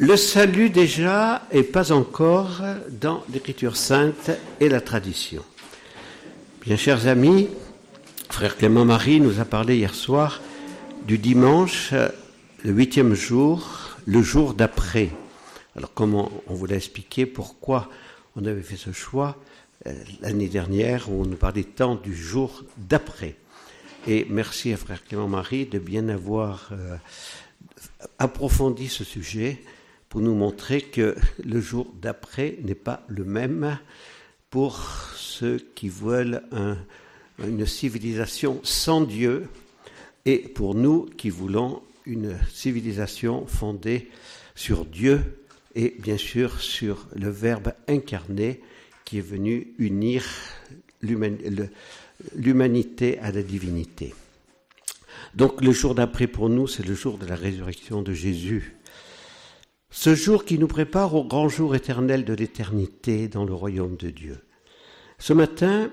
Le salut déjà et pas encore dans l'Écriture sainte et la tradition. Bien chers amis, frère Clément Marie nous a parlé hier soir du dimanche, le huitième jour, le jour d'après. Alors comment on voulait expliquer pourquoi on avait fait ce choix euh, l'année dernière où on nous parlait tant du jour d'après? Et merci à frère Clément Marie de bien avoir euh, approfondi ce sujet pour nous montrer que le jour d'après n'est pas le même pour ceux qui veulent une civilisation sans Dieu et pour nous qui voulons une civilisation fondée sur Dieu et bien sûr sur le Verbe incarné qui est venu unir l'humanité à la divinité. Donc le jour d'après pour nous, c'est le jour de la résurrection de Jésus. Ce jour qui nous prépare au grand jour éternel de l'éternité dans le royaume de Dieu. Ce matin,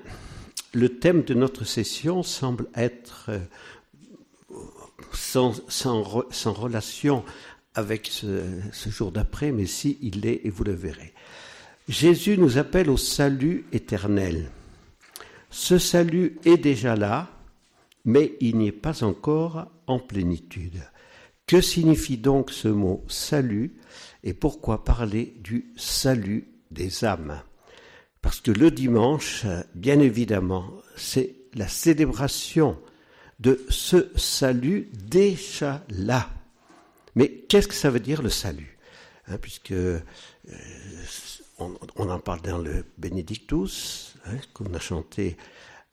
le thème de notre session semble être euh, sans, relation avec ce jour d'après, mais si il l'est, et vous le verrez. Jésus nous appelle au salut éternel. Ce salut est déjà là, mais il n'y est pas encore en plénitude. Que signifie donc ce mot salut et pourquoi parler du salut des âmes? Parce que le dimanche, bien évidemment, c'est la célébration de ce salut déjà là. Mais qu'est-ce que ça veut dire le salut? Hein, Puisque euh, on, en parle dans le Benedictus, hein, qu'on a chanté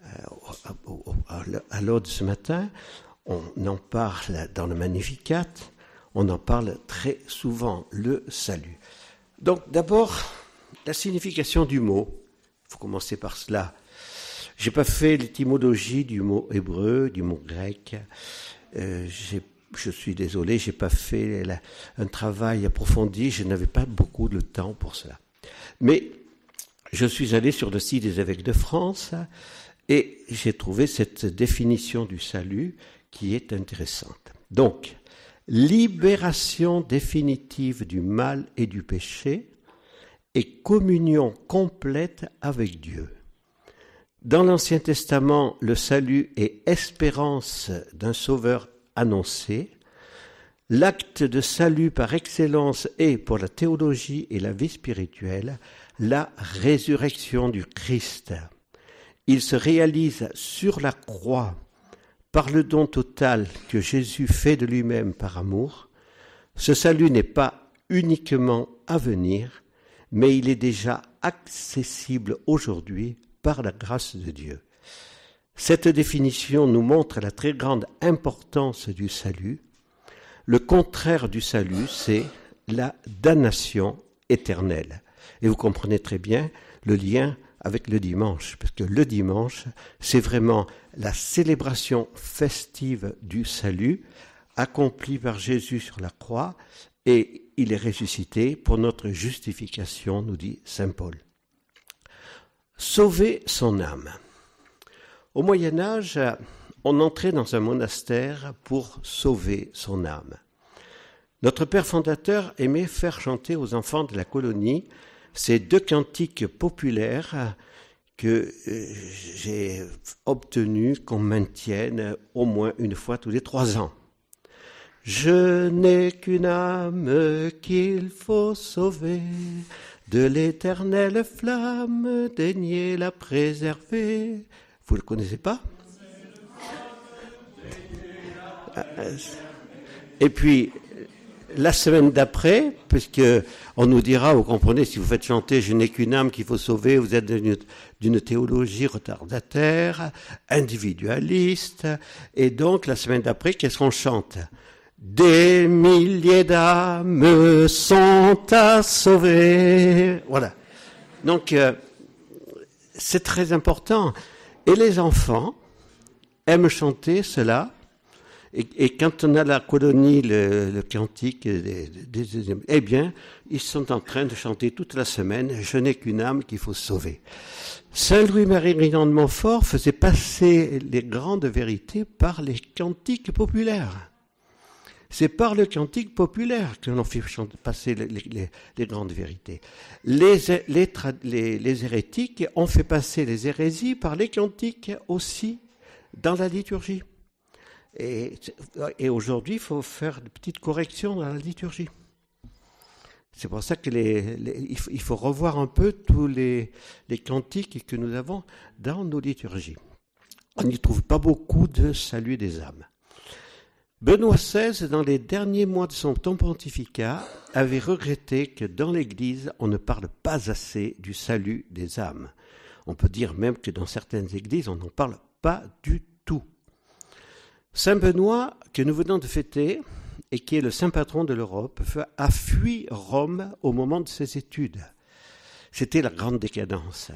euh, à l'ode ce matin, on en parle dans le Magnificat, on en parle très souvent, le salut. Donc d'abord, la signification du mot, il faut commencer par cela. J'ai pas fait l'étymologie du mot hébreu, du mot grec. Euh, je suis désolé, j'ai pas fait un travail approfondi, je n'avais pas beaucoup de temps pour cela. Mais je suis allé sur le site des évêques de France et j'ai trouvé cette définition du salut qui est intéressante. Donc, libération définitive du mal et du péché et communion complète avec Dieu. Dans l'Ancien Testament, le salut est espérance d'un sauveur annoncé. L'acte de salut par excellence est, pour la théologie et la vie spirituelle, la résurrection du Christ. Il se réalise sur la croix par le don total que Jésus fait de lui-même par amour. Ce salut n'est pas uniquement à venir, mais il est déjà accessible aujourd'hui par la grâce de Dieu. Cette définition nous montre la très grande importance du salut. Le contraire du salut, c'est la damnation éternelle. Et vous comprenez très bien le lien avec le dimanche, parce que le dimanche, c'est vraiment la célébration festive du salut accompli par Jésus sur la croix, et il est ressuscité pour notre justification, nous dit Saint Paul. Sauver son âme. Au Moyen Âge, on entrait dans un monastère pour sauver son âme. Notre père fondateur aimait faire chanter aux enfants de la colonie ces deux cantiques populaires que euh, j'ai obtenu qu'on maintienne au moins une fois tous les trois ans. Je n'ai qu'une âme qu'il faut sauver, de l'éternelle flamme, daignez la préserver. Vous le connaissez pas? Et puis, la semaine d'après, puisque on nous dira, vous comprenez, si vous faites chanter Je n'ai qu'une âme qu'il faut sauver, vous êtes d'une théologie retardataire, individualiste, et donc la semaine d'après, qu'est-ce qu'on chante? Des milliers d'âmes sont à sauver. Voilà. Donc, euh, c'est très important. Et les enfants aiment chanter cela et, quand on a la colonie, le, cantique, des, eh bien, ils sont en train de chanter toute la semaine Je n'ai qu'une âme qu'il faut sauver. Saint Louis-Marie Rinan de Montfort faisait passer les grandes vérités par les cantiques populaires. C'est par le cantique populaire que l'on fait passer les, grandes vérités. Les, les, hérétiques ont fait passer les hérésies par les cantiques aussi dans la liturgie. Et, aujourd'hui, il faut faire de petites corrections dans la liturgie. C'est pour ça qu'il il faut revoir un peu tous les cantiques que nous avons dans nos liturgies. On n'y trouve pas beaucoup de salut des âmes. Benoît XVI, dans les derniers mois de son temps pontificat, avait regretté que dans l'Église, on ne parle pas assez du salut des âmes. On peut dire même que dans certaines églises, on n'en parle pas du tout. Saint Benoît, que nous venons de fêter, et qui est le saint patron de l'Europe, a fui Rome au moment de ses études. C'était la grande décadence.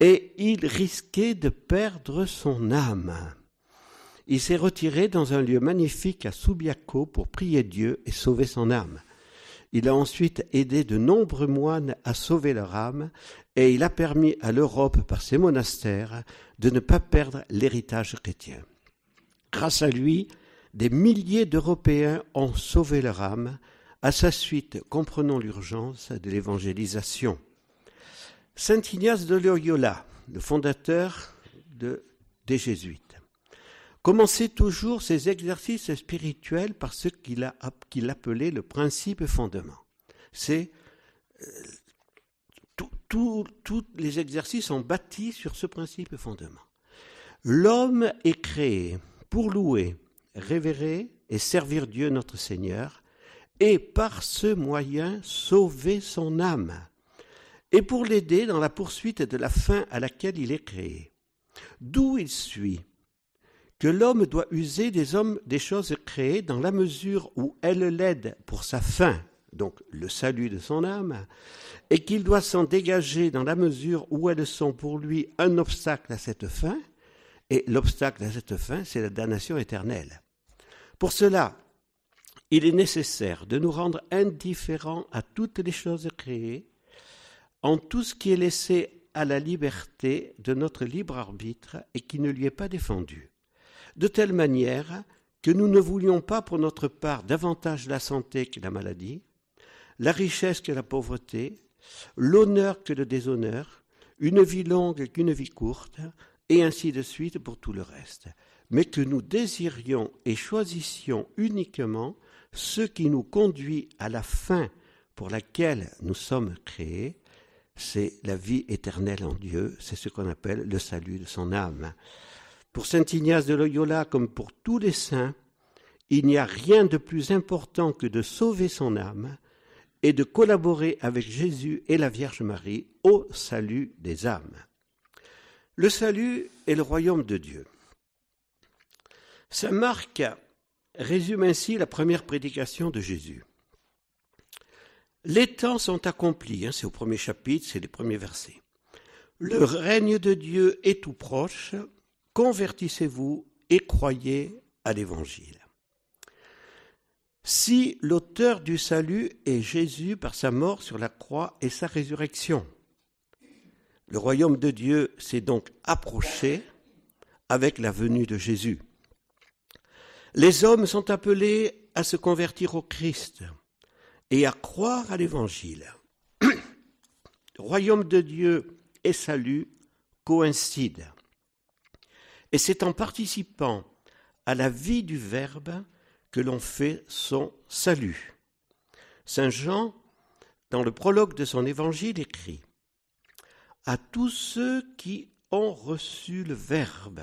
Et il risquait de perdre son âme. Il s'est retiré dans un lieu magnifique à Subiaco pour prier Dieu et sauver son âme. Il a ensuite aidé de nombreux moines à sauver leur âme et il a permis à l'Europe, par ses monastères, de ne pas perdre l'héritage chrétien. Grâce à lui, des milliers d'Européens ont sauvé leur âme. À sa suite, comprenons l'urgence de l'évangélisation. Saint Ignace de Loyola, le fondateur des Jésuites, commençait toujours ses exercices spirituels par ce qu'il appelait le principe fondement. C'est euh, tous les exercices sont bâtis sur ce principe fondement. L'homme est créé pour louer, révérer et servir Dieu notre Seigneur, et par ce moyen sauver son âme, et pour l'aider dans la poursuite de la fin à laquelle il est créé. D'où il suit que l'homme doit user des hommes des choses créées dans la mesure où elles l'aident pour sa fin, donc le salut de son âme, et qu'il doit s'en dégager dans la mesure où elles sont pour lui un obstacle à cette fin, et l'obstacle à cette fin, c'est la damnation éternelle. Pour cela, il est nécessaire de nous rendre indifférents à toutes les choses créées, en tout ce qui est laissé à la liberté de notre libre arbitre et qui ne lui est pas défendu, de telle manière que nous ne voulions pas pour notre part davantage la santé que la maladie, la richesse que la pauvreté, l'honneur que le déshonneur, une vie longue qu'une vie courte, et ainsi de suite pour tout le reste, mais que nous désirions et choisissions uniquement ce qui nous conduit à la fin pour laquelle nous sommes créés, c'est la vie éternelle en Dieu, c'est ce qu'on appelle le salut de son âme. Pour saint Ignace de Loyola, comme pour tous les saints, il n'y a rien de plus important que de sauver son âme et de collaborer avec Jésus et la Vierge Marie au salut des âmes. Le salut est le royaume de Dieu. Saint Marc résume ainsi la première prédication de Jésus. Les temps sont accomplis, hein, c'est au premier chapitre, c'est les premiers versets. Le règne de Dieu est tout proche, convertissez-vous et croyez à l'Évangile. Si l'auteur du salut est Jésus par sa mort sur la croix et sa résurrection, le royaume de Dieu s'est donc approché avec la venue de Jésus. Les hommes sont appelés à se convertir au Christ et à croire à l'Évangile. Le royaume de Dieu et salut coïncident. Et c'est en participant à la vie du Verbe que l'on fait son salut. Saint Jean, dans le prologue de son évangile, écrit à tous ceux qui ont reçu le Verbe.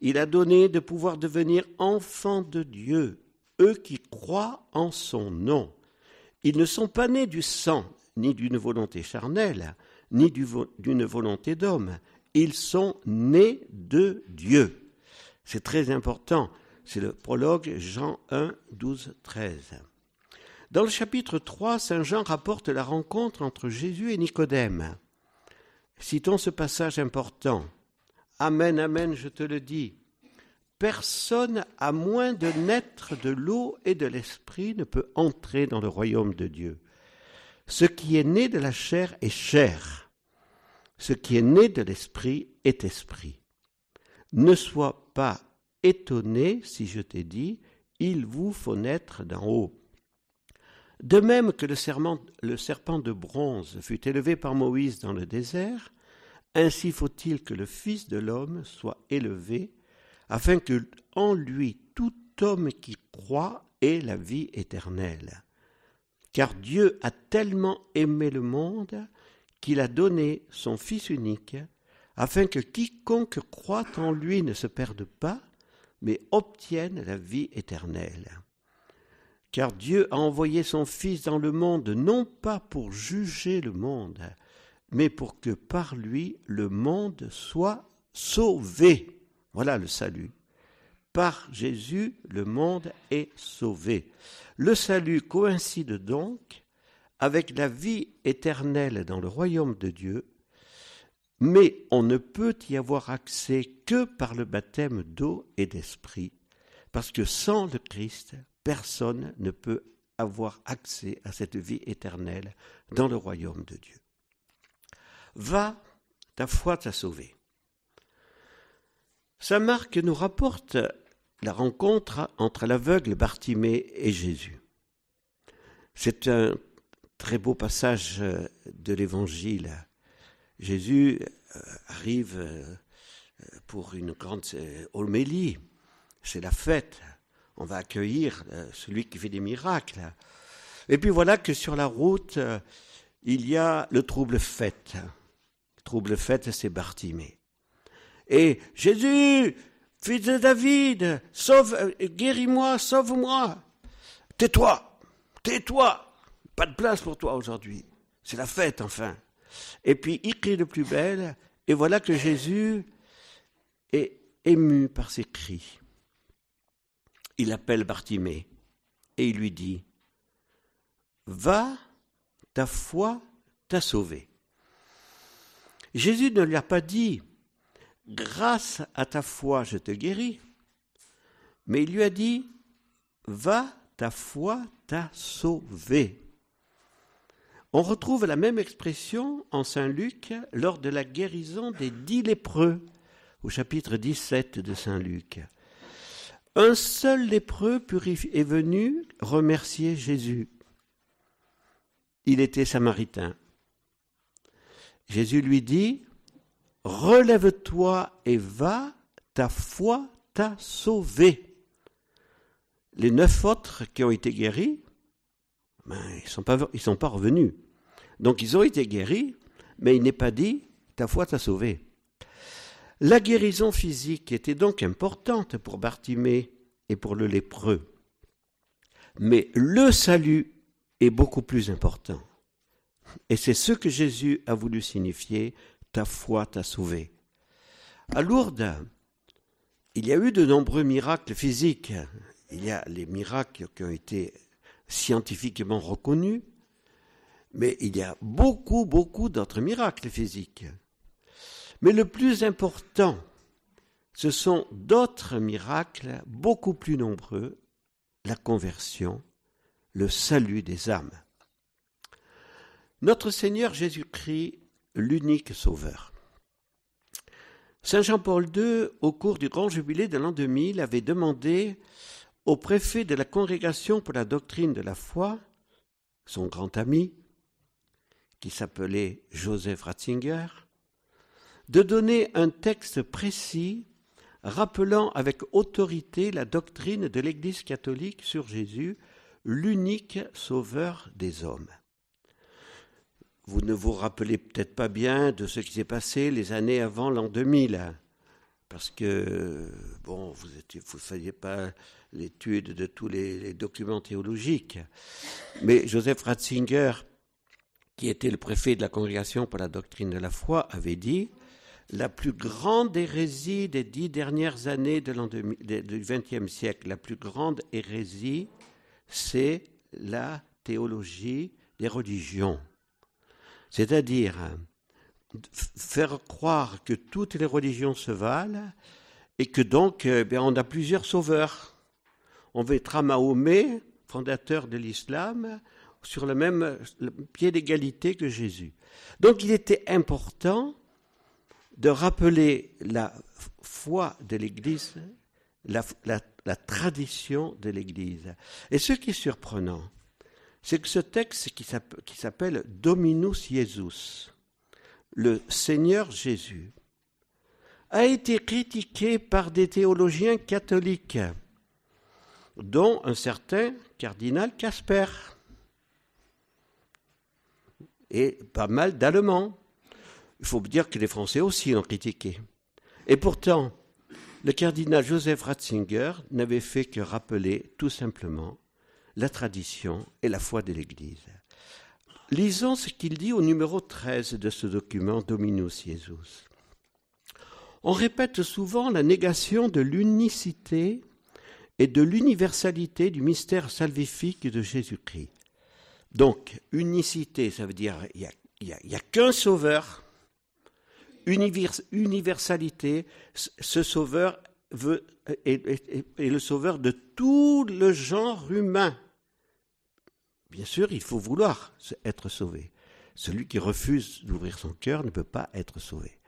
Il a donné de pouvoir devenir enfants de Dieu, eux qui croient en son nom. Ils ne sont pas nés du sang, ni d'une volonté charnelle, ni d'une volonté d'homme. Ils sont nés de Dieu. C'est très important. C'est le prologue Jean 1, 12, 13. Dans le chapitre 3, Saint Jean rapporte la rencontre entre Jésus et Nicodème. Citons ce passage important. Amen, amen, je te le dis. Personne, à moins de naître de l'eau et de l'esprit, ne peut entrer dans le royaume de Dieu. Ce qui est né de la chair est chair. Ce qui est né de l'esprit est esprit. Ne sois pas étonné si je t'ai dit, il vous faut naître d'en haut. De même que le, serpent de bronze fut élevé par Moïse dans le désert, ainsi faut-il que le Fils de l'homme soit élevé, afin que en lui tout homme qui croit ait la vie éternelle. Car Dieu a tellement aimé le monde qu'il a donné son Fils unique, afin que quiconque croit en lui ne se perde pas, mais obtienne la vie éternelle. Car Dieu a envoyé son Fils dans le monde non pas pour juger le monde, mais pour que par lui le monde soit sauvé. Voilà le salut. Par Jésus, le monde est sauvé. Le salut coïncide donc avec la vie éternelle dans le royaume de Dieu, mais on ne peut y avoir accès que par le baptême d'eau et d'esprit, parce que sans le Christ, personne ne peut avoir accès à cette vie éternelle dans le royaume de Dieu. Va, ta foi t'a sauvé. Saint Marc nous rapporte la rencontre entre l'aveugle Bartimée et Jésus. C'est un très beau passage de l'Évangile. Jésus euh, arrive euh, pour une grande homélie, c'est la fête, on va accueillir euh, celui qui fait des miracles. Et puis voilà que sur la route, il y a le trouble fête trouble fait, c'est Bartimée. Et Jésus, fils de David, sauve, euh, guéris-moi, sauve-moi. Tais-toi, tais-toi. Pas de place pour toi aujourd'hui. C'est la fête, enfin. Et puis il crie de plus belle, et voilà que Jésus est ému par ses cris. Il appelle Bartimée et il lui dit Va, ta foi t'a sauvé. Jésus ne lui a pas dit Grâce à ta foi, je te guéris, mais il lui a dit Va, ta foi t'a sauvé. On retrouve la même expression en Saint Luc lors de la guérison des dix lépreux, au chapitre 17 de Saint Luc. Un seul lépreux est venu remercier Jésus. Il était samaritain. Jésus lui dit, Relève-toi et va, ta foi t'a sauvé. Les neuf autres qui ont été guéris, ben, ils ne sont pas revenus. Donc ils ont été guéris, mais il n'est pas dit, ta foi t'a sauvé. La guérison physique était donc importante pour Bartimée et pour le lépreux. Mais le salut est beaucoup plus important. Et c'est ce que Jésus a voulu signifier, ta foi t'a sauvé. À Lourdes, il y a eu de nombreux miracles physiques. Il y a les miracles qui ont été scientifiquement reconnus, mais il y a beaucoup, beaucoup d'autres miracles physiques. Mais le plus important, ce sont d'autres miracles beaucoup plus nombreux, la conversion, le salut des âmes. Notre Seigneur Jésus-Christ, l'unique Sauveur. Saint Jean-Paul II, au cours du grand jubilé de l'an 2000, avait demandé au préfet de la Congrégation pour la doctrine de la foi, son grand ami, qui s'appelait Joseph Ratzinger, de donner un texte précis rappelant avec autorité la doctrine de l'Église catholique sur Jésus, l'unique sauveur des hommes. Vous ne vous rappelez peut-être pas bien de ce qui s'est passé les années avant l'an 2000, parce que, bon, vous ne vous faisiez pas l'étude de tous les, documents théologiques. Mais Joseph Ratzinger, qui était le préfet de la Congrégation pour la doctrine de la foi, avait dit la plus grande hérésie des dix dernières années de du XXe siècle, la plus grande hérésie, c'est la théologie des religions. C'est-à-dire faire croire que toutes les religions se valent et que donc eh on a plusieurs sauveurs. On mettra Mahomet, fondateur de l'islam, sur le même pied d'égalité que Jésus. Donc il était important de rappeler la foi de l'Église la, tradition de l'Église. Et ce qui est surprenant, c'est que ce texte qui s'appelle Dominus Jesus, le Seigneur Jésus, a été critiqué par des théologiens catholiques, dont un certain cardinal Casper et pas mal d'Allemands. Il faut dire que les Français aussi l'ont critiqué. Et pourtant, le cardinal Joseph Ratzinger n'avait fait que rappeler tout simplement la tradition et la foi de l'Église. Lisons ce qu'il dit au numéro 13 de ce document Dominus Jesus. On répète souvent la négation de l'unicité et de l'universalité du mystère salvifique de Jésus-Christ. Donc, unicité, ça veut dire il n'y a, qu'un sauveur. Universalité, ce sauveur veut, est, le sauveur de tout le genre humain. Bien sûr, il faut vouloir être sauvé. Celui qui refuse d'ouvrir son cœur ne peut pas être sauvé.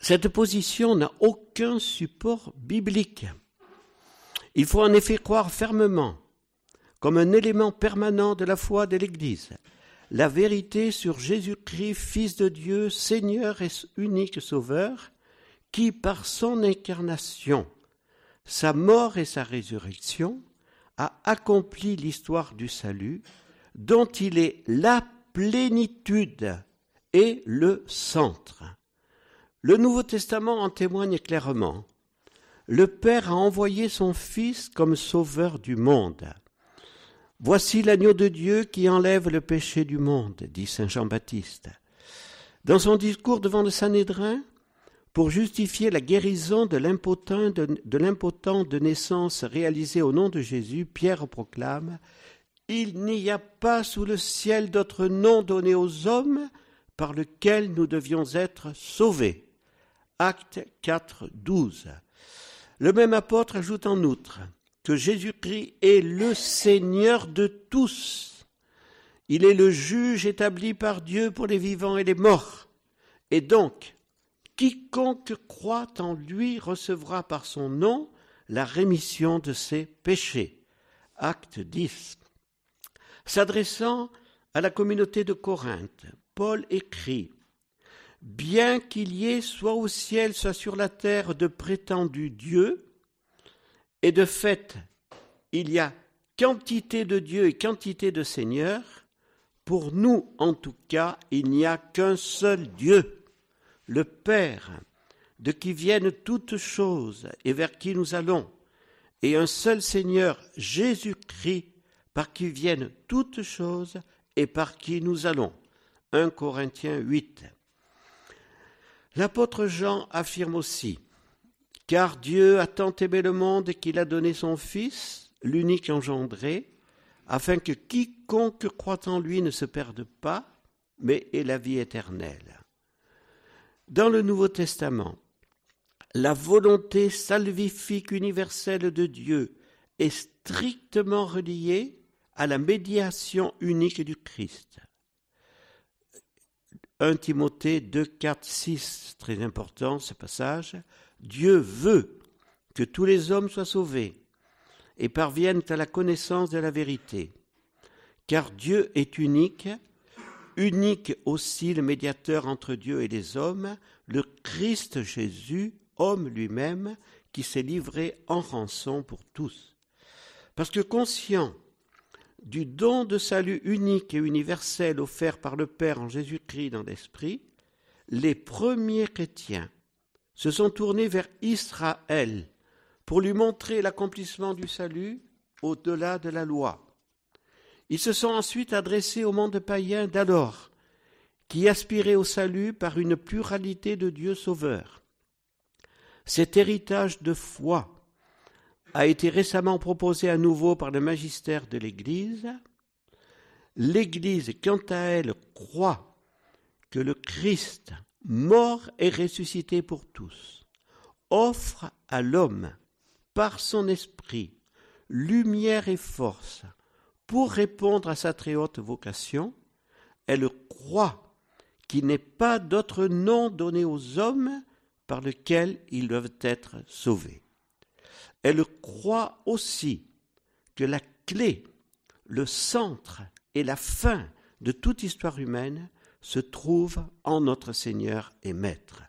Cette position n'a aucun support biblique. Il faut en effet croire fermement, comme un élément permanent de la foi de l'Église, la vérité sur Jésus-Christ, Fils de Dieu, Seigneur et unique Sauveur, qui par son incarnation, sa mort et sa résurrection, a accompli l'histoire du salut, dont il est la plénitude et le centre. Le Nouveau Testament en témoigne clairement. Le Père a envoyé son Fils comme sauveur du monde. Voici l'agneau de Dieu qui enlève le péché du monde, dit Saint Jean-Baptiste. Dans son discours devant le Sanhédrin, pour justifier la guérison de l'impotent de, naissance réalisée au nom de Jésus, Pierre proclame Il n'y a pas sous le ciel d'autre nom donné aux hommes par lequel nous devions être sauvés. Acte 4, 12. Le même apôtre ajoute en outre que Jésus-Christ est le Seigneur de tous. Il est le juge établi par Dieu pour les vivants et les morts. Et donc, quiconque croit en lui recevra par son nom la rémission de ses péchés. Acte 10. S'adressant à la communauté de Corinthe, Paul écrit bien qu'il y ait soit au ciel, soit sur la terre de prétendus dieux, et de fait, il y a quantité de dieux et quantité de seigneurs, pour nous, en tout cas, il n'y a qu'un seul Dieu, le Père, de qui viennent toutes choses et vers qui nous allons, et un seul Seigneur, Jésus-Christ, par qui viennent toutes choses et par qui nous allons. 1 Corinthiens 8. L'apôtre Jean affirme aussi Car Dieu a tant aimé le monde qu'il a donné son Fils, l'unique engendré, afin que quiconque croit en lui ne se perde pas, mais ait la vie éternelle. Dans le Nouveau Testament, la volonté salvifique universelle de Dieu est strictement reliée à la médiation unique du Christ. 1 Timothée 2, 4, 6, très important ce passage. Dieu veut que tous les hommes soient sauvés et parviennent à la connaissance de la vérité. Car Dieu est unique, unique aussi le médiateur entre Dieu et les hommes, le Christ Jésus, homme lui-même, qui s'est livré en rançon pour tous. Parce que conscient du don de salut unique et universel offert par le Père en Jésus-Christ dans l'Esprit, les premiers chrétiens se sont tournés vers Israël pour lui montrer l'accomplissement du salut au-delà de la loi. Ils se sont ensuite adressés au monde païen d'alors, qui aspirait au salut par une pluralité de dieux sauveurs. Cet héritage de foi a été récemment proposé à nouveau par le magistère de l'Église. L'Église, quant à elle, croit que le Christ, mort et ressuscité pour tous, offre à l'homme, par son esprit, lumière et force pour répondre à sa très haute vocation. Elle croit qu'il n'est pas d'autre nom donné aux hommes par lequel ils doivent être sauvés. elle croit aussi que la clé, le centre et la fin de toute histoire humaine se trouve en notre Seigneur et Maître.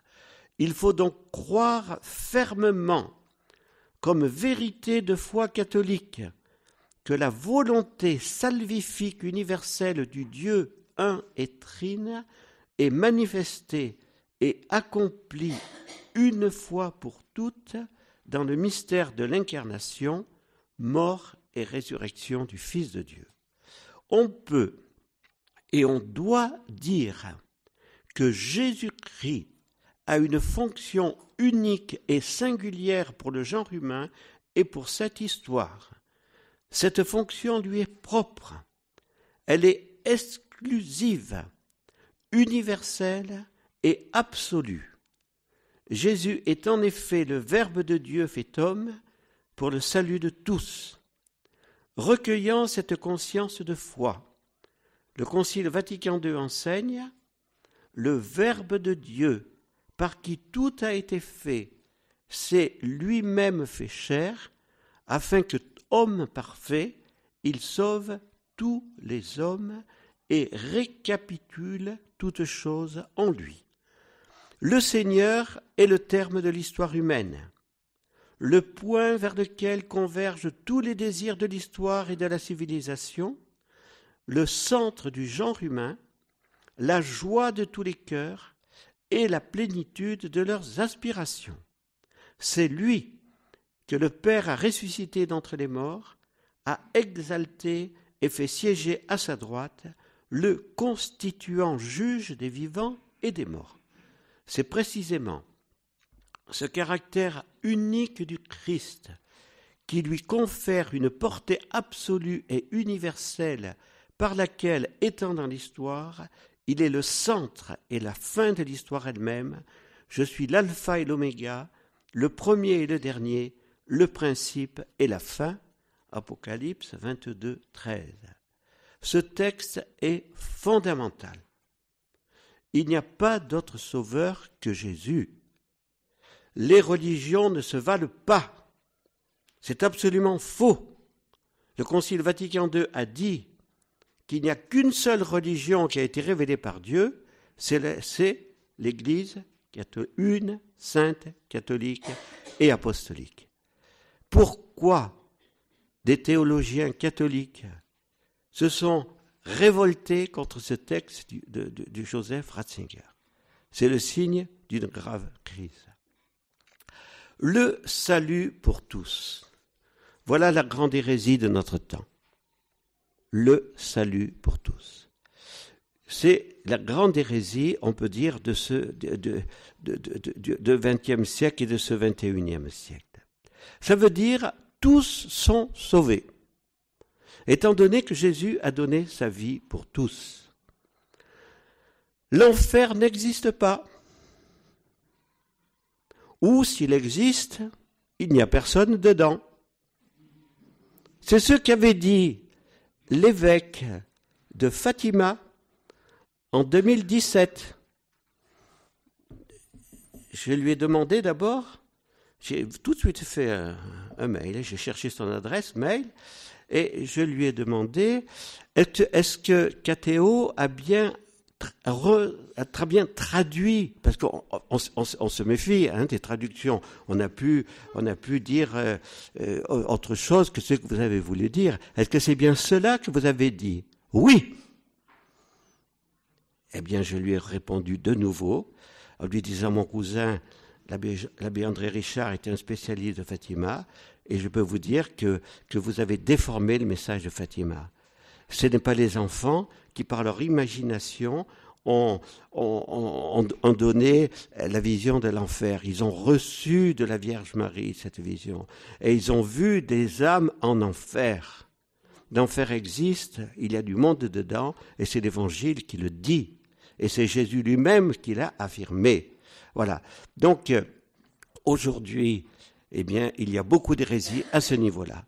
Il faut donc croire fermement, comme vérité de foi catholique, que la volonté salvifique universelle du Dieu un et trine est manifestée et accomplie une fois pour toutes dans le mystère de l'incarnation, mort et résurrection du Fils de Dieu. On peut et on doit dire que Jésus-Christ a une fonction unique et singulière pour le genre humain et pour cette histoire. Cette fonction lui est propre. Elle est exclusive, universelle et absolue. Jésus est en effet le Verbe de Dieu fait homme pour le salut de tous. Recueillant cette conscience de foi, le Concile Vatican II enseigne le Verbe de Dieu par qui tout a été fait, c'est lui-même fait chair, afin que, homme parfait, il sauve tous les hommes et récapitule toutes choses en lui. Le Seigneur est le terme de l'histoire humaine, le point vers lequel convergent tous les désirs de l'histoire et de la civilisation, le centre du genre humain, la joie de tous les cœurs et la plénitude de leurs aspirations. C'est lui que le Père a ressuscité d'entre les morts, a exalté et fait siéger à sa droite, le constituant juge des vivants et des morts. C'est précisément ce caractère unique du Christ qui lui confère une portée absolue et universelle par laquelle, étant dans l'histoire, il est le centre et la fin de l'histoire elle-même. Je suis l'alpha et l'oméga, le premier et le dernier, le principe et la fin. Apocalypse 22, 13. Ce texte est fondamental. Il n'y a pas d'autre sauveur que Jésus. Les religions ne se valent pas. C'est absolument faux. Le Concile Vatican II a dit qu'il n'y a qu'une seule religion qui a été révélée par Dieu, c'est l'Église une, sainte, catholique et apostolique. Pourquoi des théologiens catholiques se sont révoltés contre ce texte du, de, Joseph Ratzinger? C'est le signe d'une grave crise. Le salut pour tous. Voilà la grande hérésie de notre temps le salut pour tous. C'est la grande hérésie, on peut dire, de ce de, de, 20e siècle et de ce 21e siècle. Ça veut dire tous sont sauvés, étant donné que Jésus a donné sa vie pour tous. L'enfer n'existe pas. Ou s'il existe, il n'y a personne dedans. C'est ce qu'avait dit l'évêque de Fatima en 2017. Je lui ai demandé d'abord, j'ai tout de suite fait un, mail, j'ai cherché son adresse mail, et je lui ai demandé est-ce que KTO a bien très bien traduit, parce qu'on on, se méfie hein, des traductions. On a pu, on a pu dire euh, euh, autre chose que ce que vous avez voulu dire. Est-ce que c'est bien cela que vous avez dit? Oui. Eh bien, je lui ai répondu de nouveau, en lui disant mon cousin, l'abbé André Richard, était un spécialiste de Fatima, et je peux vous dire que, que vous avez déformé le message de Fatima. Ce n'est pas les enfants qui, par leur imagination, ont, donné la vision de l'enfer. Ils ont reçu de la Vierge Marie cette vision. Et ils ont vu des âmes en enfer. L'enfer existe, il y a du monde dedans, et c'est l'Évangile qui le dit. Et c'est Jésus lui-même qui l'a affirmé. Voilà. Donc, euh, aujourd'hui, eh bien, il y a beaucoup d'hérésie à ce niveau-là.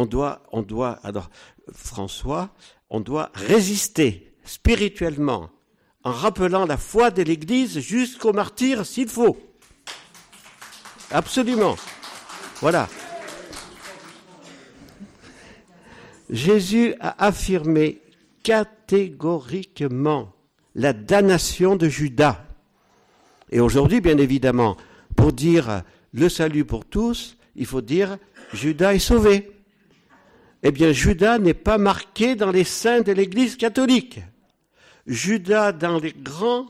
On doit, on doit, alors, François, on doit résister spirituellement en rappelant la foi de l'Église jusqu'au martyr s'il faut. Absolument. Voilà. Jésus a affirmé catégoriquement la damnation de Judas. Et aujourd'hui, bien évidemment, pour dire le salut pour tous, il faut dire Judas est sauvé. Eh bien, Judas n'est pas marqué dans les saints de l'Église catholique. Judas, dans les grands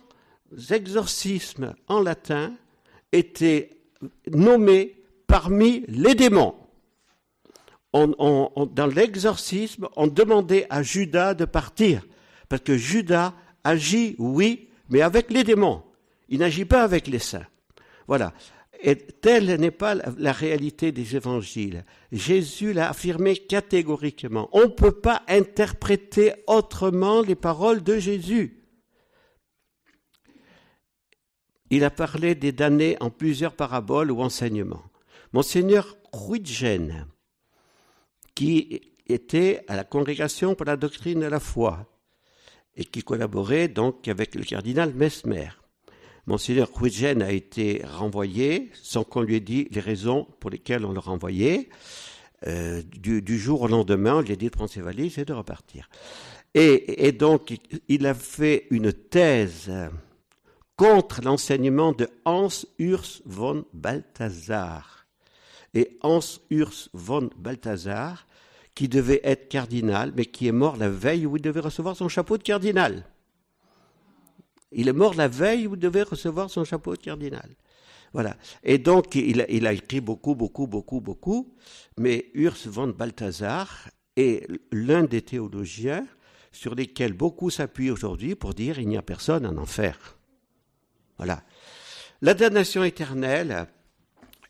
exorcismes en latin, était nommé parmi les démons. dans l'exorcisme, on demandait à Judas de partir, parce que Judas agit, oui, mais avec les démons. Il n'agit pas avec les saints. Voilà. Et telle n'est pas la réalité des évangiles. Jésus l'a affirmé catégoriquement. On ne peut pas interpréter autrement les paroles de Jésus. Il a parlé des damnés en plusieurs paraboles ou enseignements. Monseigneur Ruigen, qui était à la congrégation pour la doctrine de la foi et qui collaborait donc avec le cardinal Mesmer, Monseigneur Ruigen a été renvoyé sans qu'on lui ait dit les raisons pour lesquelles on le renvoyait. Euh, du, jour au lendemain, on lui a dit de prendre ses valises et de repartir. Et, donc, il a fait une thèse contre l'enseignement de Hans Urs von Balthasar. Et Hans Urs von Balthasar, qui devait être cardinal, mais qui est mort la veille où il devait recevoir son chapeau de cardinal. Il est mort la veille où il devait recevoir son chapeau de cardinal. Voilà. Et donc, il a, écrit beaucoup, beaucoup, beaucoup, beaucoup. Mais Urs von Balthasar est l'un des théologiens sur lesquels beaucoup s'appuient aujourd'hui pour dire il n'y a personne en enfer. Voilà. La damnation éternelle,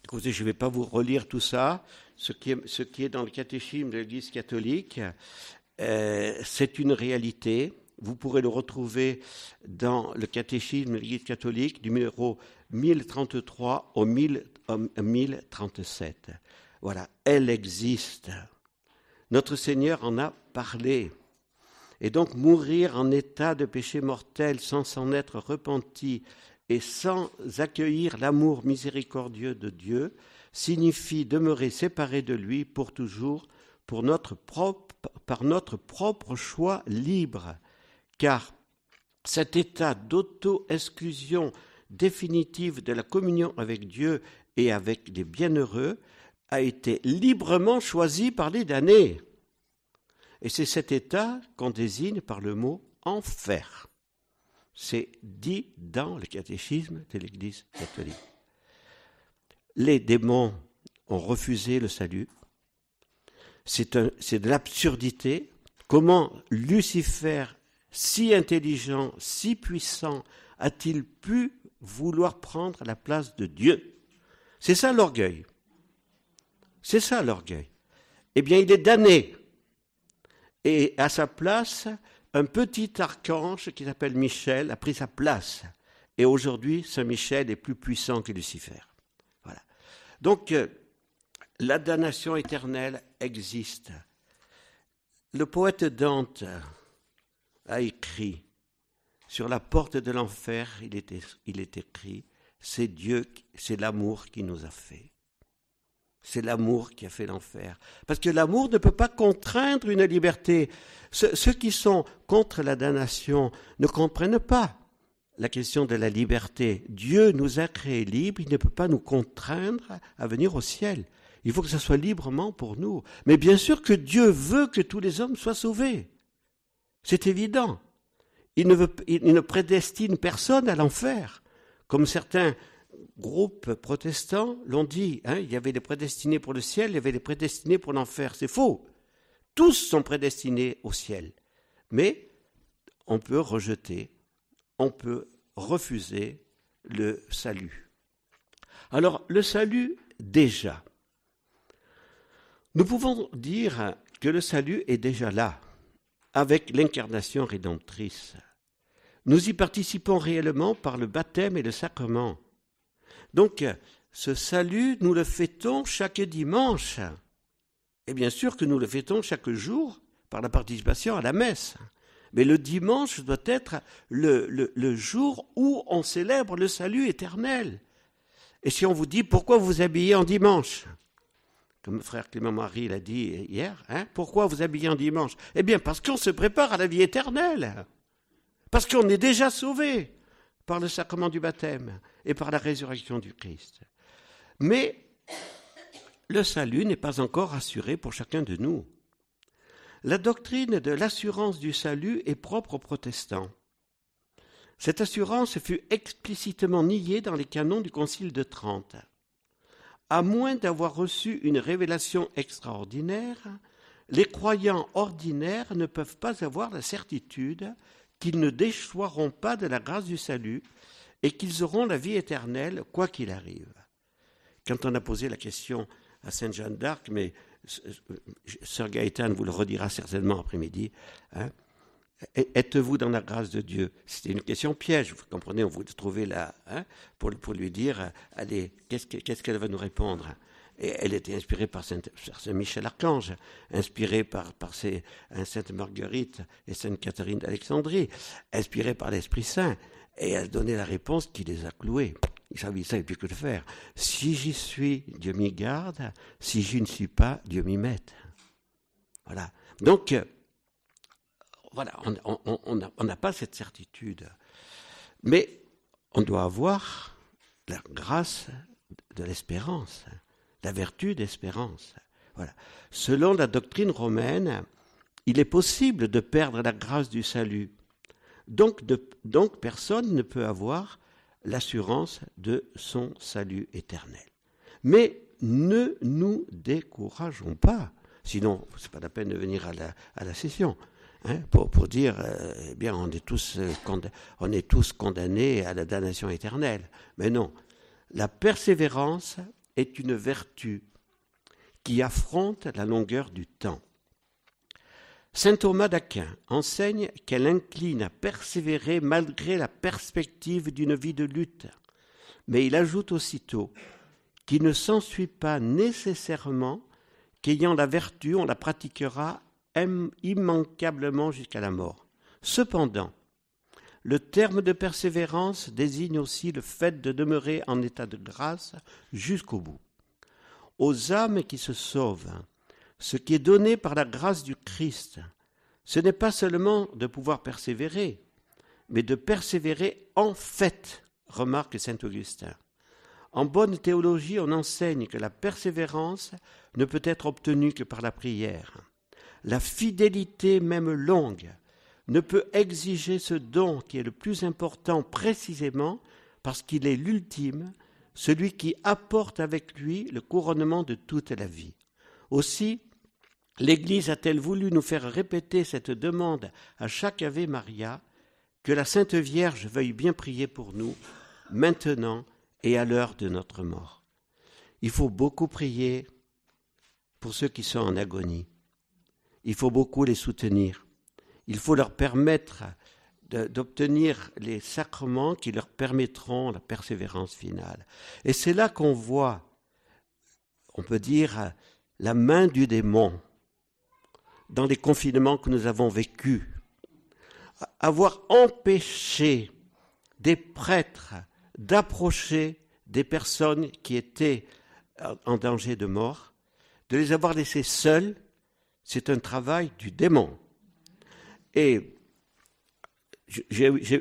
écoutez, je ne vais pas vous relire tout ça, ce qui est, dans le catéchisme de l'Église catholique, euh, c'est une réalité. Vous pourrez le retrouver dans le catéchisme de l'Église catholique, numéro 1033 au 1037. Voilà, elle existe. Notre Seigneur en a parlé. Et donc mourir en état de péché mortel sans s'en être repenti et sans accueillir l'amour miséricordieux de Dieu signifie demeurer séparé de lui pour toujours par notre propre choix libre car cet état d'auto-exclusion définitive de la communion avec Dieu et avec les bienheureux a été librement choisi par les damnés. Et c'est cet état qu'on désigne par le mot enfer. C'est dit dans le catéchisme de l'Église catholique. Les démons ont refusé le salut. C'est de l'absurdité. Comment Lucifer si intelligent, si puissant, a-t-il pu vouloir prendre la place de Dieu? C'est ça l'orgueil. C'est ça l'orgueil. Eh bien, il est damné. Et à sa place, un petit archange qui s'appelle Michel a pris sa place. Et aujourd'hui, Saint Michel est plus puissant que Lucifer. Voilà. Donc, euh, la damnation éternelle existe. Le poète Dante, a écrit sur la porte de l'enfer, il est, écrit, c'est Dieu, c'est l'amour qui nous a fait. C'est l'amour qui a fait l'enfer. Parce que l'amour ne peut pas contraindre une liberté. Ceux, qui sont contre la damnation ne comprennent pas la question de la liberté. Dieu nous a créés libres, il ne peut pas nous contraindre à venir au ciel. Il faut que ce soit librement pour nous. Mais bien sûr que Dieu veut que tous les hommes soient sauvés. C'est évident. Il ne, prédestine personne à l'enfer, comme certains groupes protestants l'ont dit. Hein. il y avait des prédestinés pour le ciel, il y avait des prédestinés pour l'enfer. C'est faux. Tous sont prédestinés au ciel. Mais on peut rejeter, on peut refuser le salut. Alors, le salut, déjà. Nous pouvons dire que le salut est déjà là avec l'incarnation rédemptrice. Nous y participons réellement par le baptême et le sacrement. Donc, ce salut, nous le fêtons chaque dimanche. Et bien sûr que nous le fêtons chaque jour par la participation à la messe. Mais le dimanche doit être le, jour où on célèbre le salut éternel. Et si on vous dit pourquoi vous habillez en dimanche? Comme frère Clément Marie l'a dit hier, hein, pourquoi vous habillez en dimanche? Eh bien, parce qu'on se prépare à la vie éternelle. Parce qu'on est déjà sauvé par le sacrement du baptême et par la résurrection du Christ. Mais le salut n'est pas encore assuré pour chacun de nous. La doctrine de l'assurance du salut est propre aux protestants. Cette assurance fut explicitement niée dans les canons du Concile de Trente. À moins d'avoir reçu une révélation extraordinaire, les croyants ordinaires ne peuvent pas avoir la certitude qu'ils ne déchoiront pas de la grâce du salut et qu'ils auront la vie éternelle quoi qu'il arrive. Quand on a posé la question à Sainte Jeanne d'Arc, mais Sœur Gaëtan vous le redira certainement après-midi, hein, êtes-vous dans la grâce de Dieu? C'était une question piège, vous comprenez, on voulait trouver là, hein, pour, lui dire, allez, qu'est-ce qu'elle va nous répondre? Et elle était inspirée par Saint, Michel Archange, inspirée par, par hein, Sainte Marguerite et Sainte Catherine d'Alexandrie, inspirée par l'Esprit Saint. Et elle donnait la réponse qui les a cloués. Ils savaient, savaient plus que le faire. Si j'y suis, Dieu m'y garde. Si j'y ne suis pas, Dieu m'y mette. Voilà. Donc, euh, voilà, on n'a pas cette certitude. Mais on doit avoir la grâce de l'espérance la vertu d'espérance. Voilà. Selon la doctrine romaine, il est possible de perdre la grâce du salut. Donc, donc personne ne peut avoir l'assurance de son salut éternel. Mais ne nous décourageons pas, sinon ce n'est pas la peine de venir à la, à la session. Hein, pour, dire, euh, eh bien, on est, tous, euh, on est tous condamnés à la damnation éternelle. Mais non, la persévérance est une vertu qui affronte la longueur du temps. Saint Thomas d'Aquin enseigne qu'elle incline à persévérer malgré la perspective d'une vie de lutte, mais il ajoute aussitôt qu'il ne s'ensuit pas nécessairement qu'ayant la vertu, on la pratiquera immanquablement jusqu'à la mort. Cependant, le terme de persévérance désigne aussi le fait de demeurer en état de grâce jusqu'au bout. Aux âmes qui se sauvent, ce qui est donné par la grâce du Christ, ce n'est pas seulement de pouvoir persévérer, mais de persévérer en fait, remarque saint Augustin. En bonne théologie, on enseigne que la persévérance ne peut être obtenue que par la prière. La fidélité même longue ne peut exiger ce don qui est le plus important précisément parce qu'il est l'ultime, celui qui apporte avec lui le couronnement de toute la vie. Aussi, l'Église a-t-elle voulu nous faire répéter cette demande à chaque Ave Maria, que la Sainte Vierge veuille bien prier pour nous, maintenant et à l'heure de notre mort. Il faut beaucoup prier pour ceux qui sont en agonie. Il faut beaucoup les soutenir. Il faut leur permettre d'obtenir les sacrements qui leur permettront la persévérance finale. Et c'est là qu'on voit, on peut dire, la main du démon dans les confinements que nous avons vécus. Avoir empêché des prêtres d'approcher des personnes qui étaient en danger de mort, de les avoir laissés seuls, c'est un travail du démon. Et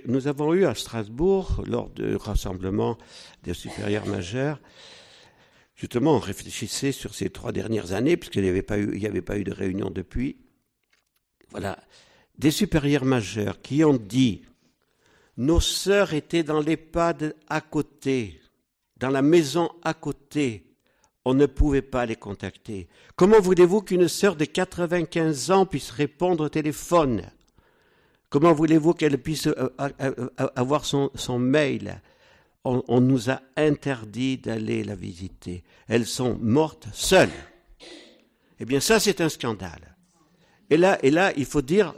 nous avons eu à Strasbourg, lors du rassemblement des supérieurs majeurs, justement, on réfléchissait sur ces trois dernières années, puisqu'il n'y avait, pas eu, de réunion depuis. Voilà. Des supérieurs majeurs qui ont dit Nos sœurs étaient dans l'EHPAD à côté, dans la maison à côté. On ne pouvait pas les contacter. Comment voulez-vous qu'une sœur de 95 ans puisse répondre au téléphone? Comment voulez-vous qu'elle puisse euh, avoir son, mail? On, nous a interdit d'aller la visiter. Elles sont mortes seules. Eh bien, ça, c'est un scandale. Et là, et là, il faut dire,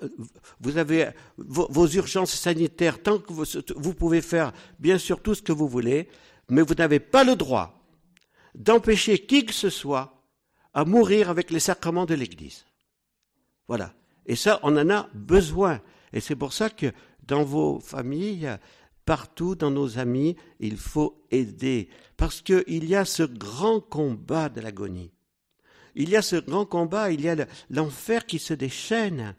vous avez vos, urgences sanitaires, tant que vous, pouvez faire, bien sûr, tout ce que vous voulez, mais vous n'avez pas le droit d'empêcher qui que ce soit à mourir avec les sacrements de l'Église. Voilà. Et ça, on en a besoin. Et c'est pour ça que dans vos familles, partout dans nos amis, il faut aider. Parce qu'il y a ce grand combat de l'agonie. il y a ce grand combat, il y a l'enfer qui se déchaîne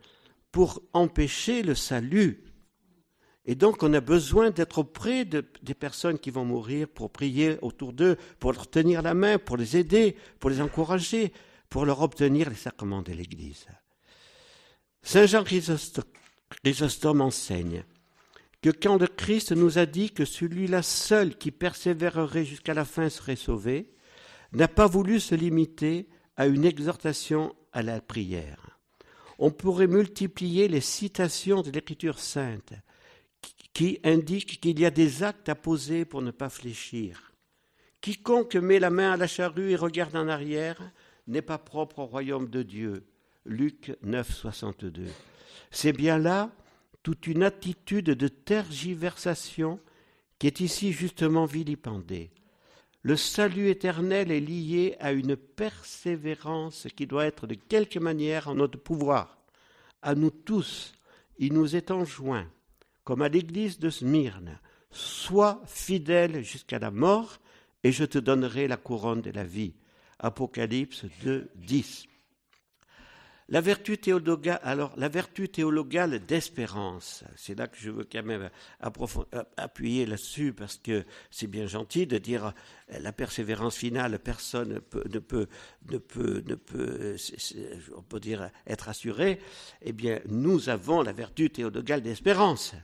pour empêcher le salut. Et donc on a besoin d'être auprès de, des personnes qui vont mourir pour prier autour d'eux, pour leur tenir la main, pour les aider, pour les encourager, pour leur obtenir les sacrements de l'Église. Saint Jean Chrysostome enseigne que quand le Christ nous a dit que celui-là seul qui persévérerait jusqu'à la fin serait sauvé, n'a pas voulu se limiter à une exhortation à la prière. On pourrait multiplier les citations de l'Écriture sainte qui indiquent qu'il y a des actes à poser pour ne pas fléchir. Quiconque met la main à la charrue et regarde en arrière n'est pas propre au royaume de Dieu. Luc 9, 62. C'est bien là toute une attitude de tergiversation qui est ici justement vilipendée. Le salut éternel est lié à une persévérance qui doit être de quelque manière en notre pouvoir. À nous tous, il nous est enjoint, comme à l'église de Smyrne, sois fidèle jusqu'à la mort, et je te donnerai la couronne de la vie. Apocalypse 2, 10. La vertu théologale, la vertu théologale d'espérance, c'est là que je veux quand même appuyer là-dessus parce que c'est bien gentil de dire euh, la persévérance finale, personne ne peut dire être assuré. Eh bien, nous avons la vertu théologale d'espérance.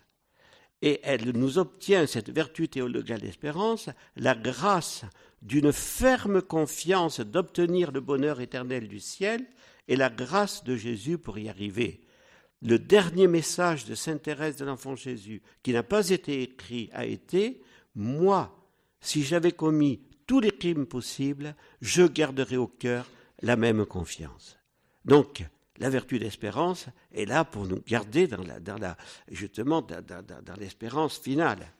Et elle nous obtient, cette vertu théologale d'espérance, la grâce d'une ferme confiance d'obtenir le bonheur éternel du ciel et la grâce de Jésus pour y arriver. Le dernier message de Sainte Thérèse de l'Enfant Jésus, qui n'a pas été écrit, a été Moi, si j'avais commis tous les crimes possibles, je garderai au cœur la même confiance. Donc, la vertu d'espérance est là pour nous garder dans justement dans l'espérance finale.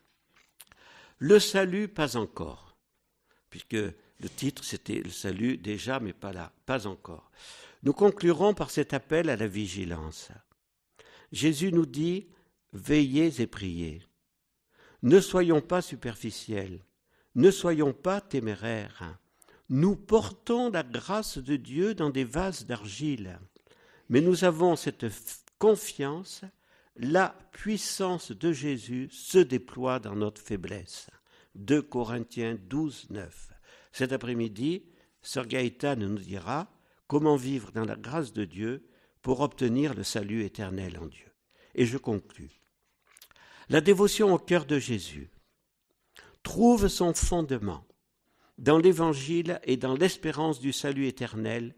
Le salut, pas encore, puisque le titre c'était le salut déjà, mais pas là, pas encore. Nous conclurons par cet appel à la vigilance. Jésus nous dit Veillez et priez. Ne soyons pas superficiels, ne soyons pas téméraires. Nous portons la grâce de Dieu dans des vases d'argile, mais nous avons cette confiance, la puissance de Jésus se déploie dans notre faiblesse. 2 Corinthiens 12, 9. Cet après-midi, Sœur Gaëtan nous dira comment vivre dans la grâce de Dieu pour obtenir le salut éternel en Dieu. Et je conclus. La dévotion au cœur de Jésus trouve son fondement dans l'Évangile et dans l'espérance du salut éternel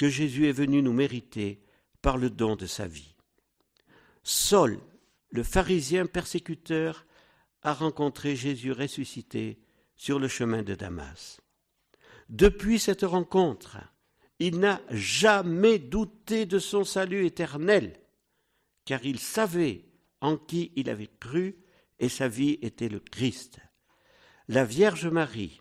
que Jésus est venu nous mériter par le don de sa vie. Saul, le pharisien persécuteur, a rencontré Jésus ressuscité sur le chemin de Damas. Depuis cette rencontre, il n'a jamais douté de son salut éternel, car il savait en qui il avait cru et sa vie était le Christ. La Vierge Marie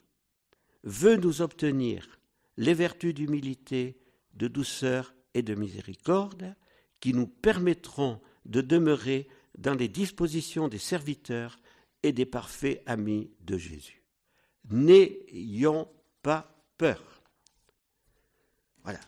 veut nous obtenir les vertus d'humilité, de douceur et de miséricorde qui nous permettront de demeurer dans les dispositions des serviteurs et des parfaits amis de Jésus. N'ayons pas peur. Voilà,